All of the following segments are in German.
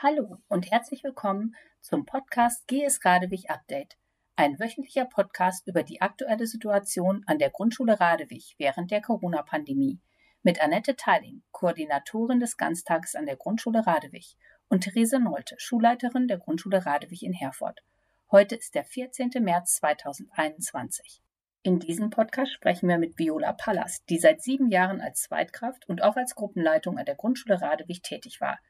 Hallo und herzlich willkommen zum Podcast GS Radewig Update, ein wöchentlicher Podcast über die aktuelle Situation an der Grundschule Radewig während der Corona-Pandemie mit Annette Teiling, Koordinatorin des Ganztages an der Grundschule Radewig und Therese Nolte, Schulleiterin der Grundschule Radewig in Herford. Heute ist der 14. März 2021. In diesem Podcast sprechen wir mit Viola Pallas, die seit sieben Jahren als Zweitkraft und auch als Gruppenleitung an der Grundschule Radewig tätig war,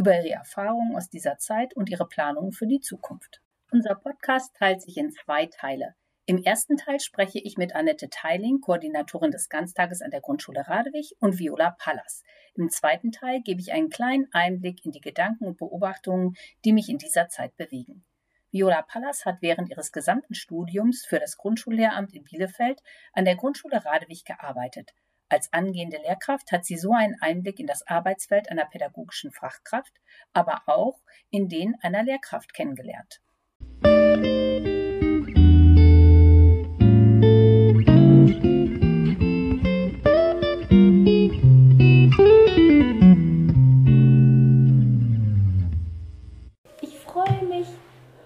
über ihre Erfahrungen aus dieser Zeit und ihre Planungen für die Zukunft. Unser Podcast teilt sich in zwei Teile. Im ersten Teil spreche ich mit Annette Teiling, Koordinatorin des Ganztages an der Grundschule Radewig, und Viola Pallas. Im zweiten Teil gebe ich einen kleinen Einblick in die Gedanken und Beobachtungen, die mich in dieser Zeit bewegen. Viola Pallas hat während ihres gesamten Studiums für das Grundschullehramt in Bielefeld an der Grundschule Radewig gearbeitet. Als angehende Lehrkraft hat sie so einen Einblick in das Arbeitsfeld einer pädagogischen Fachkraft, aber auch in den einer Lehrkraft kennengelernt.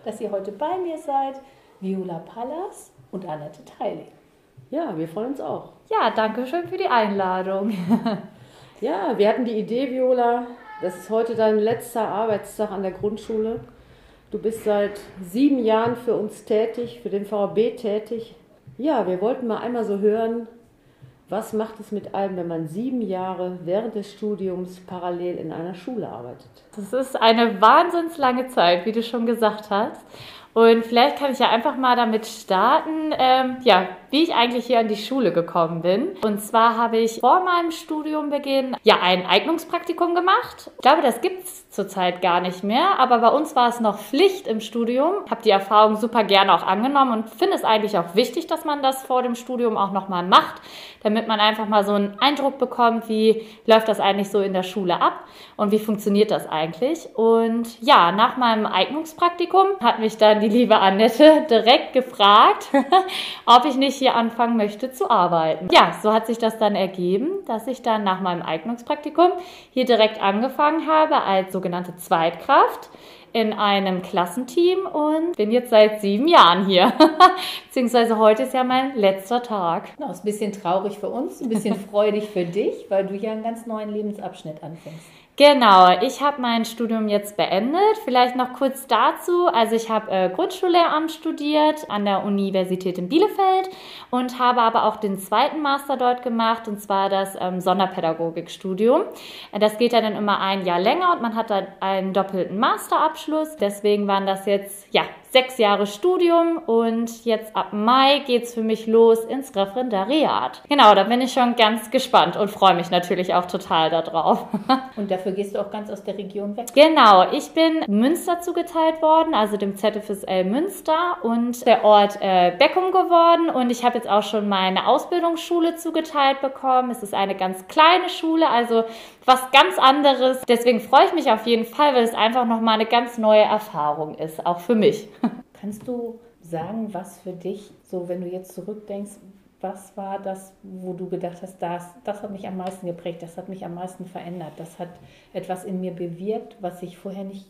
dass ihr heute bei mir seid, Viola Pallas und Annette Teiling. Ja, wir freuen uns auch. Ja, danke schön für die Einladung. ja, wir hatten die Idee, Viola, das ist heute dein letzter Arbeitstag an der Grundschule. Du bist seit sieben Jahren für uns tätig, für den VAB tätig. Ja, wir wollten mal einmal so hören, was macht es mit einem, wenn man sieben Jahre während des Studiums parallel in einer Schule arbeitet? Das ist eine wahnsinns lange Zeit, wie du schon gesagt hast. Und vielleicht kann ich ja einfach mal damit starten, ähm, ja, wie ich eigentlich hier an die Schule gekommen bin. Und zwar habe ich vor meinem Studiumbeginn ja ein Eignungspraktikum gemacht. Ich glaube, das gibt's zurzeit gar nicht mehr, aber bei uns war es noch Pflicht im Studium. Habe die Erfahrung super gerne auch angenommen und finde es eigentlich auch wichtig, dass man das vor dem Studium auch nochmal macht, damit man einfach mal so einen Eindruck bekommt, wie läuft das eigentlich so in der Schule ab und wie funktioniert das eigentlich. Und ja, nach meinem Eignungspraktikum hat mich dann die liebe Annette direkt gefragt, ob ich nicht hier anfangen möchte zu arbeiten. Ja, so hat sich das dann ergeben, dass ich dann nach meinem Eignungspraktikum hier direkt angefangen habe als sogenannte Zweitkraft in einem Klassenteam und bin jetzt seit sieben Jahren hier. Beziehungsweise heute ist ja mein letzter Tag. Genau, ist ein bisschen traurig für uns, ein bisschen freudig für dich, weil du hier einen ganz neuen Lebensabschnitt anfängst. Genau, ich habe mein Studium jetzt beendet. Vielleicht noch kurz dazu. Also ich habe äh, Grundschullehramt studiert an der Universität in Bielefeld und habe aber auch den zweiten Master dort gemacht, und zwar das ähm, Sonderpädagogikstudium. Das geht dann immer ein Jahr länger und man hat dann einen doppelten Masterabschluss. Deswegen waren das jetzt ja sechs Jahre Studium und jetzt ab Mai geht's für mich los ins Referendariat. Genau, da bin ich schon ganz gespannt und freue mich natürlich auch total darauf. und dafür gehst du auch ganz aus der Region weg? Genau, ich bin Münster zugeteilt worden, also dem ZFSL Münster und der Ort äh, Beckum geworden und ich habe jetzt auch schon meine Ausbildungsschule zugeteilt bekommen. Es ist eine ganz kleine Schule, also was ganz anderes. Deswegen freue ich mich auf jeden Fall, weil es einfach nochmal eine ganz neue Erfahrung ist, auch für mich. Kannst du sagen, was für dich, so wenn du jetzt zurückdenkst, was war das, wo du gedacht hast, das, das hat mich am meisten geprägt, das hat mich am meisten verändert, das hat etwas in mir bewirkt, was ich vorher nicht,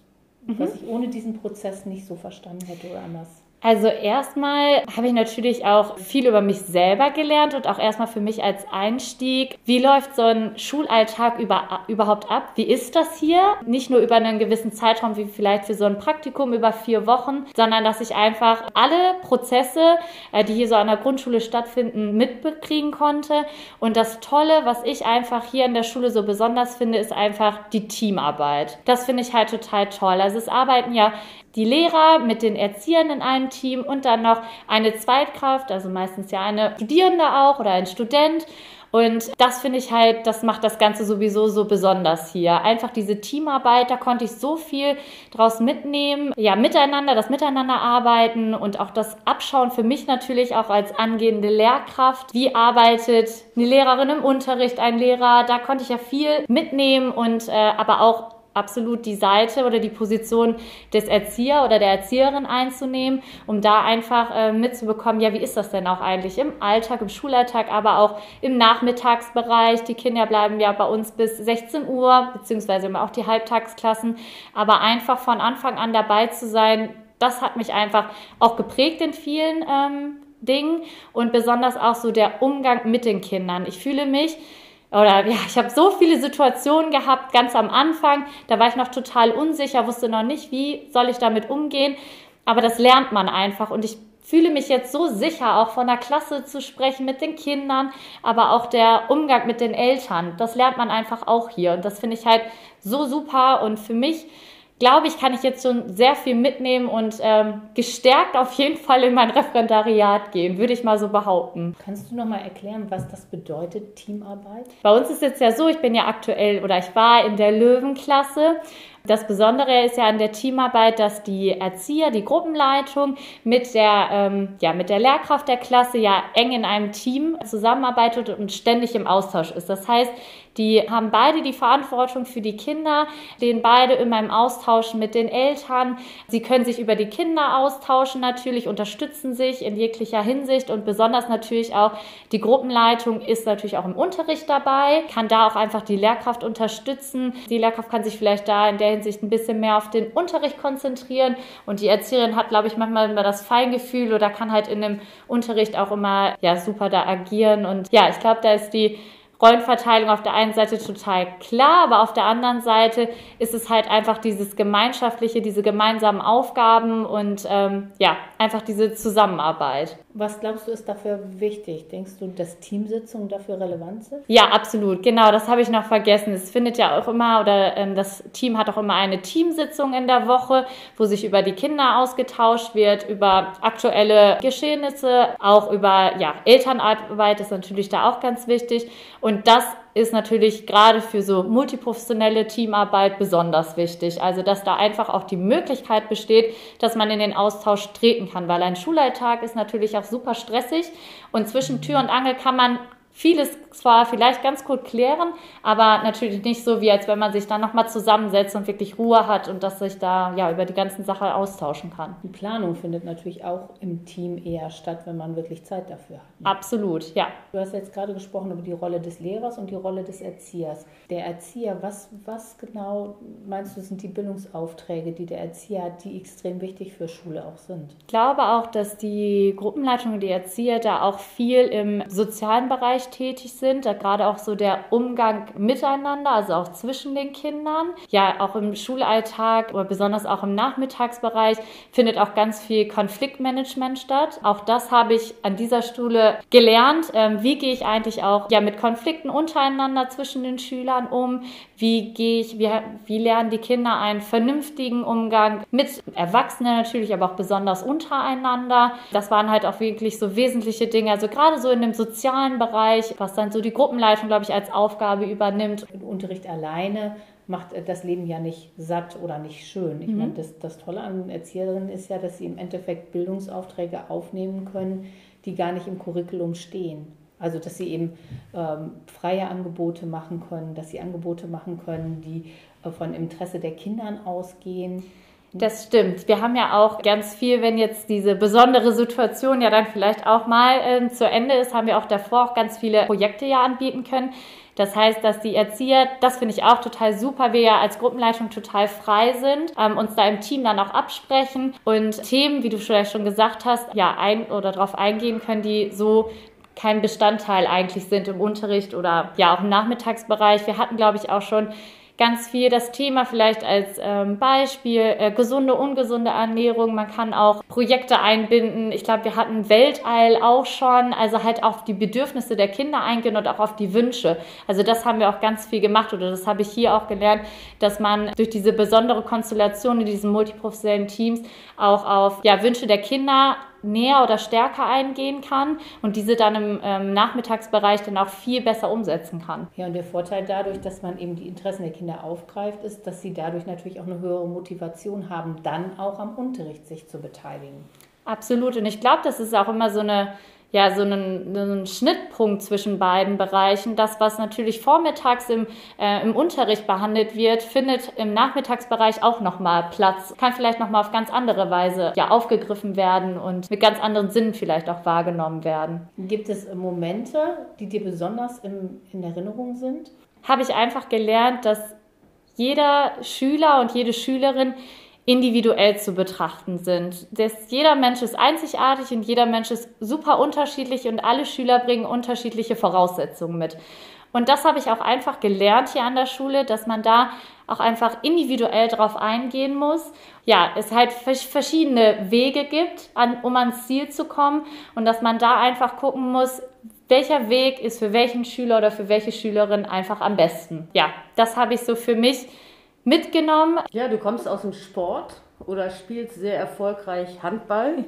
mhm. was ich ohne diesen Prozess nicht so verstanden hätte oder anders? Also erstmal habe ich natürlich auch viel über mich selber gelernt und auch erstmal für mich als Einstieg, wie läuft so ein Schulalltag über, überhaupt ab? Wie ist das hier? Nicht nur über einen gewissen Zeitraum wie vielleicht für so ein Praktikum über vier Wochen, sondern dass ich einfach alle Prozesse, äh, die hier so an der Grundschule stattfinden, mitbekriegen konnte. Und das Tolle, was ich einfach hier in der Schule so besonders finde, ist einfach die Teamarbeit. Das finde ich halt total toll. Also es arbeiten ja die Lehrer mit den Erziehern in einem Team und dann noch eine Zweitkraft, also meistens ja eine Studierende auch oder ein Student. Und das finde ich halt, das macht das Ganze sowieso so besonders hier. Einfach diese Teamarbeit, da konnte ich so viel draus mitnehmen. Ja, miteinander, das Miteinander arbeiten und auch das Abschauen für mich natürlich auch als angehende Lehrkraft. Wie arbeitet eine Lehrerin im Unterricht, ein Lehrer? Da konnte ich ja viel mitnehmen und äh, aber auch absolut die Seite oder die Position des Erzieher oder der Erzieherin einzunehmen, um da einfach äh, mitzubekommen, ja, wie ist das denn auch eigentlich im Alltag, im Schulalltag, aber auch im Nachmittagsbereich. Die Kinder bleiben ja bei uns bis 16 Uhr, beziehungsweise immer auch die Halbtagsklassen, aber einfach von Anfang an dabei zu sein, das hat mich einfach auch geprägt in vielen ähm, Dingen und besonders auch so der Umgang mit den Kindern. Ich fühle mich oder ja, ich habe so viele Situationen gehabt, ganz am Anfang, da war ich noch total unsicher, wusste noch nicht, wie soll ich damit umgehen, aber das lernt man einfach. Und ich fühle mich jetzt so sicher, auch von der Klasse zu sprechen mit den Kindern, aber auch der Umgang mit den Eltern, das lernt man einfach auch hier. Und das finde ich halt so super. Und für mich glaube ich, kann ich jetzt schon sehr viel mitnehmen und ähm, gestärkt auf jeden Fall in mein Referendariat gehen, würde ich mal so behaupten. Kannst du noch mal erklären, was das bedeutet, Teamarbeit? Bei uns ist jetzt ja so, ich bin ja aktuell oder ich war in der Löwenklasse das Besondere ist ja an der Teamarbeit, dass die Erzieher, die Gruppenleitung mit der, ähm, ja, mit der Lehrkraft der Klasse ja eng in einem Team zusammenarbeitet und ständig im Austausch ist. Das heißt, die haben beide die Verantwortung für die Kinder, stehen beide immer im Austausch mit den Eltern. Sie können sich über die Kinder austauschen natürlich, unterstützen sich in jeglicher Hinsicht und besonders natürlich auch die Gruppenleitung ist natürlich auch im Unterricht dabei, kann da auch einfach die Lehrkraft unterstützen. Die Lehrkraft kann sich vielleicht da in der Hinsicht ein bisschen mehr auf den Unterricht konzentrieren und die Erzieherin hat, glaube ich, manchmal immer das Feingefühl oder kann halt in dem Unterricht auch immer ja super da agieren und ja, ich glaube, da ist die Rollenverteilung auf der einen Seite total klar, aber auf der anderen Seite ist es halt einfach dieses gemeinschaftliche, diese gemeinsamen Aufgaben und ähm, ja, einfach diese Zusammenarbeit. Was glaubst du ist dafür wichtig? Denkst du, dass Teamsitzungen dafür relevant sind? Ja, absolut. Genau, das habe ich noch vergessen. Es findet ja auch immer oder ähm, das Team hat auch immer eine Teamsitzung in der Woche, wo sich über die Kinder ausgetauscht wird, über aktuelle Geschehnisse, auch über ja, Elternarbeit ist natürlich da auch ganz wichtig. Und das ist natürlich gerade für so multiprofessionelle Teamarbeit besonders wichtig. Also, dass da einfach auch die Möglichkeit besteht, dass man in den Austausch treten kann, weil ein Schulalltag ist natürlich auch super stressig und zwischen Tür und Angel kann man vieles zwar vielleicht ganz gut klären, aber natürlich nicht so, wie als wenn man sich dann nochmal zusammensetzt und wirklich Ruhe hat und dass sich da ja über die ganzen Sachen austauschen kann. Die Planung findet natürlich auch im Team eher statt, wenn man wirklich Zeit dafür hat. Ne? Absolut, ja. Du hast jetzt gerade gesprochen über die Rolle des Lehrers und die Rolle des Erziehers. Der Erzieher, was, was genau meinst du, sind die Bildungsaufträge, die der Erzieher hat, die extrem wichtig für Schule auch sind? Ich glaube auch, dass die Gruppenleitung und die Erzieher da auch viel im sozialen Bereich Bereich tätig sind, gerade auch so der Umgang miteinander, also auch zwischen den Kindern. Ja, auch im Schulalltag oder besonders auch im Nachmittagsbereich findet auch ganz viel Konfliktmanagement statt. Auch das habe ich an dieser Schule gelernt. Ähm, wie gehe ich eigentlich auch ja, mit Konflikten untereinander zwischen den Schülern um? Wie gehe ich, wie, wie lernen die Kinder einen vernünftigen Umgang mit Erwachsenen natürlich, aber auch besonders untereinander? Das waren halt auch wirklich so wesentliche Dinge. Also gerade so in dem sozialen Bereich Bereich, was dann so die Gruppenleitung, glaube ich, als Aufgabe übernimmt. Unterricht alleine macht das Leben ja nicht satt oder nicht schön. Ich mhm. meine, das, das Tolle an Erzieherinnen ist ja, dass sie im Endeffekt Bildungsaufträge aufnehmen können, die gar nicht im Curriculum stehen. Also dass sie eben ähm, freie Angebote machen können, dass sie Angebote machen können, die äh, von Interesse der Kindern ausgehen. Das stimmt. Wir haben ja auch ganz viel, wenn jetzt diese besondere Situation ja dann vielleicht auch mal äh, zu Ende ist, haben wir auch davor auch ganz viele Projekte ja anbieten können. Das heißt, dass die Erzieher, das finde ich auch total super, wir ja als Gruppenleitung total frei sind, ähm, uns da im Team dann auch absprechen und Themen, wie du vielleicht schon gesagt hast, ja, ein oder darauf eingehen können, die so kein Bestandteil eigentlich sind im Unterricht oder ja auch im Nachmittagsbereich. Wir hatten, glaube ich, auch schon ganz viel das Thema vielleicht als ähm, Beispiel äh, gesunde, ungesunde Ernährung. Man kann auch Projekte einbinden. Ich glaube, wir hatten Weltall auch schon, also halt auf die Bedürfnisse der Kinder eingehen und auch auf die Wünsche. Also das haben wir auch ganz viel gemacht oder das habe ich hier auch gelernt, dass man durch diese besondere Konstellation in diesen multiprofessionellen Teams auch auf ja, Wünsche der Kinder näher oder stärker eingehen kann und diese dann im ähm, Nachmittagsbereich dann auch viel besser umsetzen kann. Ja, und der Vorteil dadurch, dass man eben die Interessen der Kinder aufgreift, ist, dass sie dadurch natürlich auch eine höhere Motivation haben, dann auch am Unterricht sich zu beteiligen. Absolut. Und ich glaube, das ist auch immer so eine ja, so einen, einen Schnittpunkt zwischen beiden Bereichen. Das, was natürlich vormittags im, äh, im Unterricht behandelt wird, findet im Nachmittagsbereich auch nochmal Platz. Kann vielleicht nochmal auf ganz andere Weise ja, aufgegriffen werden und mit ganz anderen Sinnen vielleicht auch wahrgenommen werden. Gibt es Momente, die dir besonders im, in Erinnerung sind? Habe ich einfach gelernt, dass jeder Schüler und jede Schülerin individuell zu betrachten sind. Das, jeder Mensch ist einzigartig und jeder Mensch ist super unterschiedlich und alle Schüler bringen unterschiedliche Voraussetzungen mit. Und das habe ich auch einfach gelernt hier an der Schule, dass man da auch einfach individuell drauf eingehen muss. Ja, es halt verschiedene Wege gibt, an, um ans Ziel zu kommen und dass man da einfach gucken muss, welcher Weg ist für welchen Schüler oder für welche Schülerin einfach am besten. Ja, das habe ich so für mich mitgenommen. Ja, du kommst aus dem Sport oder spielst sehr erfolgreich Handball.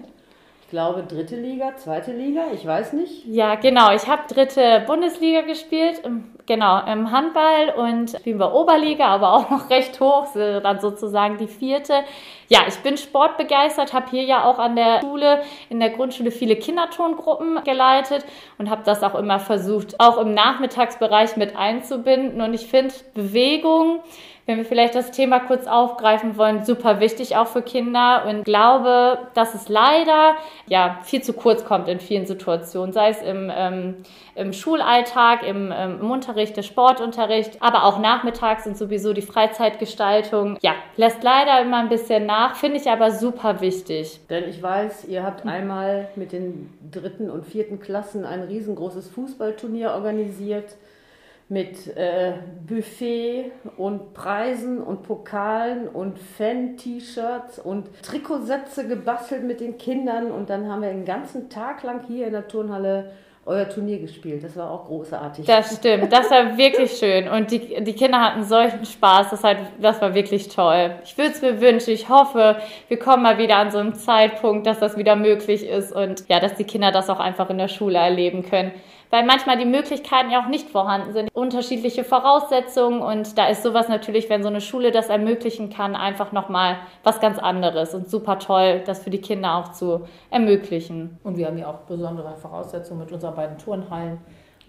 Ich glaube, dritte Liga, zweite Liga, ich weiß nicht. Ja, genau. Ich habe dritte Bundesliga gespielt, genau, im Handball und spielen wir Oberliga, aber auch noch recht hoch, dann sozusagen die vierte. Ja, ich bin sportbegeistert, habe hier ja auch an der Schule, in der Grundschule viele Kindertongruppen geleitet und habe das auch immer versucht, auch im Nachmittagsbereich mit einzubinden. Und ich finde Bewegung, wenn wir vielleicht das Thema kurz aufgreifen wollen, super wichtig auch für Kinder und glaube, dass es leider ja viel zu kurz kommt in vielen Situationen, sei es im, ähm, im Schulalltag, im, ähm, im Unterricht, der Sportunterricht, aber auch nachmittags und sowieso die Freizeitgestaltung. Ja, lässt leider immer ein bisschen nach, finde ich aber super wichtig. Denn ich weiß, ihr habt einmal mit den dritten und vierten Klassen ein riesengroßes Fußballturnier organisiert mit äh, Buffet und Preisen und Pokalen und Fan-T-Shirts und Trikotsätze gebastelt mit den Kindern und dann haben wir den ganzen Tag lang hier in der Turnhalle euer Turnier gespielt. Das war auch großartig. Das stimmt, das war wirklich schön. Und die, die Kinder hatten solchen Spaß, das, hat, das war wirklich toll. Ich würde es mir wünschen, ich hoffe, wir kommen mal wieder an so einen Zeitpunkt, dass das wieder möglich ist und ja, dass die Kinder das auch einfach in der Schule erleben können weil manchmal die Möglichkeiten ja auch nicht vorhanden sind. Unterschiedliche Voraussetzungen und da ist sowas natürlich, wenn so eine Schule das ermöglichen kann, einfach nochmal was ganz anderes und super toll, das für die Kinder auch zu ermöglichen. Und wir haben ja auch besondere Voraussetzungen mit unseren beiden Turnhallen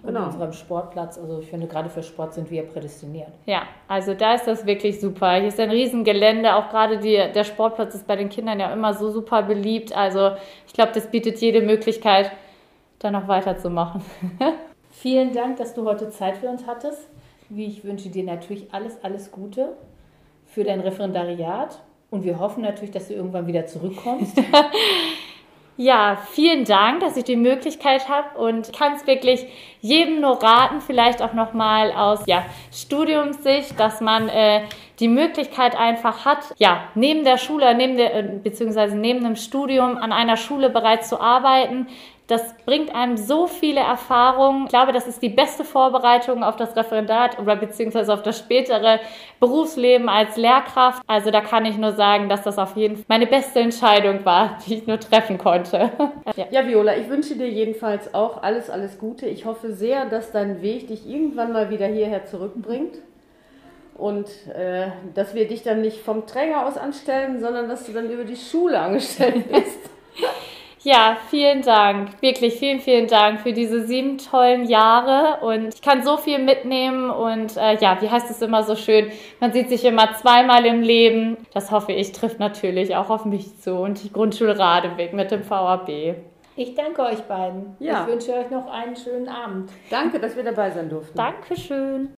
und genau. unserem Sportplatz. Also ich finde, gerade für Sport sind wir prädestiniert. Ja, also da ist das wirklich super. Hier ist ein Riesengelände. Auch gerade die, der Sportplatz ist bei den Kindern ja immer so super beliebt. Also ich glaube, das bietet jede Möglichkeit, da noch weiterzumachen. Vielen Dank, dass du heute Zeit für uns hattest. Wie ich wünsche dir natürlich alles, alles Gute für dein Referendariat und wir hoffen natürlich, dass du irgendwann wieder zurückkommst. Ja, vielen Dank, dass ich die Möglichkeit habe und kann es wirklich jedem nur raten, vielleicht auch nochmal aus ja, Studiumssicht, dass man äh, die Möglichkeit einfach hat, ja, neben der Schule, neben der, äh, beziehungsweise neben dem Studium an einer Schule bereits zu arbeiten, das bringt einem so viele Erfahrungen. Ich glaube, das ist die beste Vorbereitung auf das Referendat oder beziehungsweise auf das spätere Berufsleben als Lehrkraft. Also da kann ich nur sagen, dass das auf jeden Fall meine beste Entscheidung war, die ich nur treffen konnte. ja. ja, Viola, ich wünsche dir jedenfalls auch alles, alles Gute. Ich hoffe sehr, dass dein Weg dich irgendwann mal wieder hierher zurückbringt und äh, dass wir dich dann nicht vom Träger aus anstellen, sondern dass du dann über die Schule angestellt bist. Ja, vielen Dank. Wirklich vielen, vielen Dank für diese sieben tollen Jahre. Und ich kann so viel mitnehmen. Und äh, ja, wie heißt es immer so schön? Man sieht sich immer zweimal im Leben. Das hoffe ich, trifft natürlich auch auf mich zu. Und die Grundschule Radeweg mit dem VAB. Ich danke euch beiden. Ja. Ich wünsche euch noch einen schönen Abend. Danke, dass wir dabei sein durften. Dankeschön.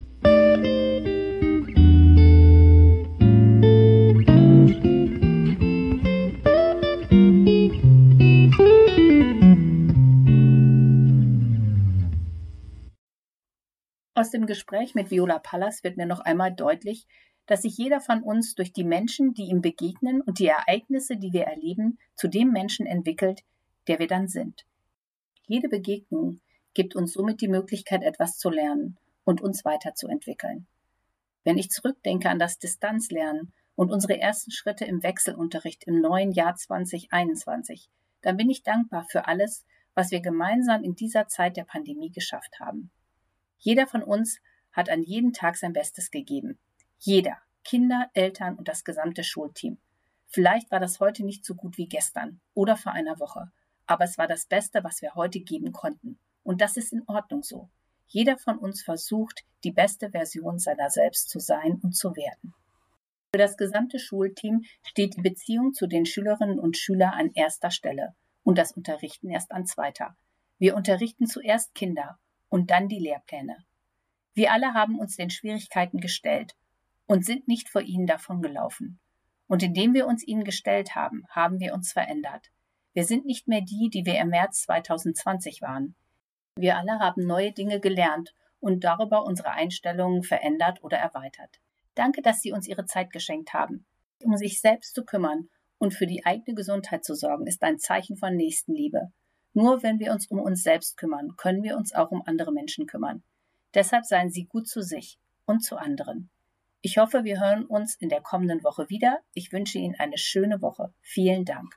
Aus dem Gespräch mit Viola Pallas wird mir noch einmal deutlich, dass sich jeder von uns durch die Menschen, die ihm begegnen und die Ereignisse, die wir erleben, zu dem Menschen entwickelt, der wir dann sind. Jede Begegnung gibt uns somit die Möglichkeit, etwas zu lernen und uns weiterzuentwickeln. Wenn ich zurückdenke an das Distanzlernen und unsere ersten Schritte im Wechselunterricht im neuen Jahr 2021, dann bin ich dankbar für alles, was wir gemeinsam in dieser Zeit der Pandemie geschafft haben. Jeder von uns hat an jedem Tag sein Bestes gegeben. Jeder. Kinder, Eltern und das gesamte Schulteam. Vielleicht war das heute nicht so gut wie gestern oder vor einer Woche. aber es war das Beste, was wir heute geben konnten. Und das ist in Ordnung so. Jeder von uns versucht, die beste Version seiner selbst zu sein und zu werden. Für das gesamte Schulteam steht die Beziehung zu den Schülerinnen und Schülern an erster Stelle und das Unterrichten erst an zweiter. Wir unterrichten zuerst Kinder und dann die Lehrpläne. Wir alle haben uns den Schwierigkeiten gestellt und sind nicht vor ihnen davongelaufen. Und indem wir uns ihnen gestellt haben, haben wir uns verändert. Wir sind nicht mehr die, die wir im März 2020 waren. Wir alle haben neue Dinge gelernt und darüber unsere Einstellungen verändert oder erweitert. Danke, dass Sie uns Ihre Zeit geschenkt haben. Um sich selbst zu kümmern und für die eigene Gesundheit zu sorgen, ist ein Zeichen von Nächstenliebe. Nur wenn wir uns um uns selbst kümmern, können wir uns auch um andere Menschen kümmern. Deshalb seien Sie gut zu sich und zu anderen. Ich hoffe, wir hören uns in der kommenden Woche wieder. Ich wünsche Ihnen eine schöne Woche. Vielen Dank.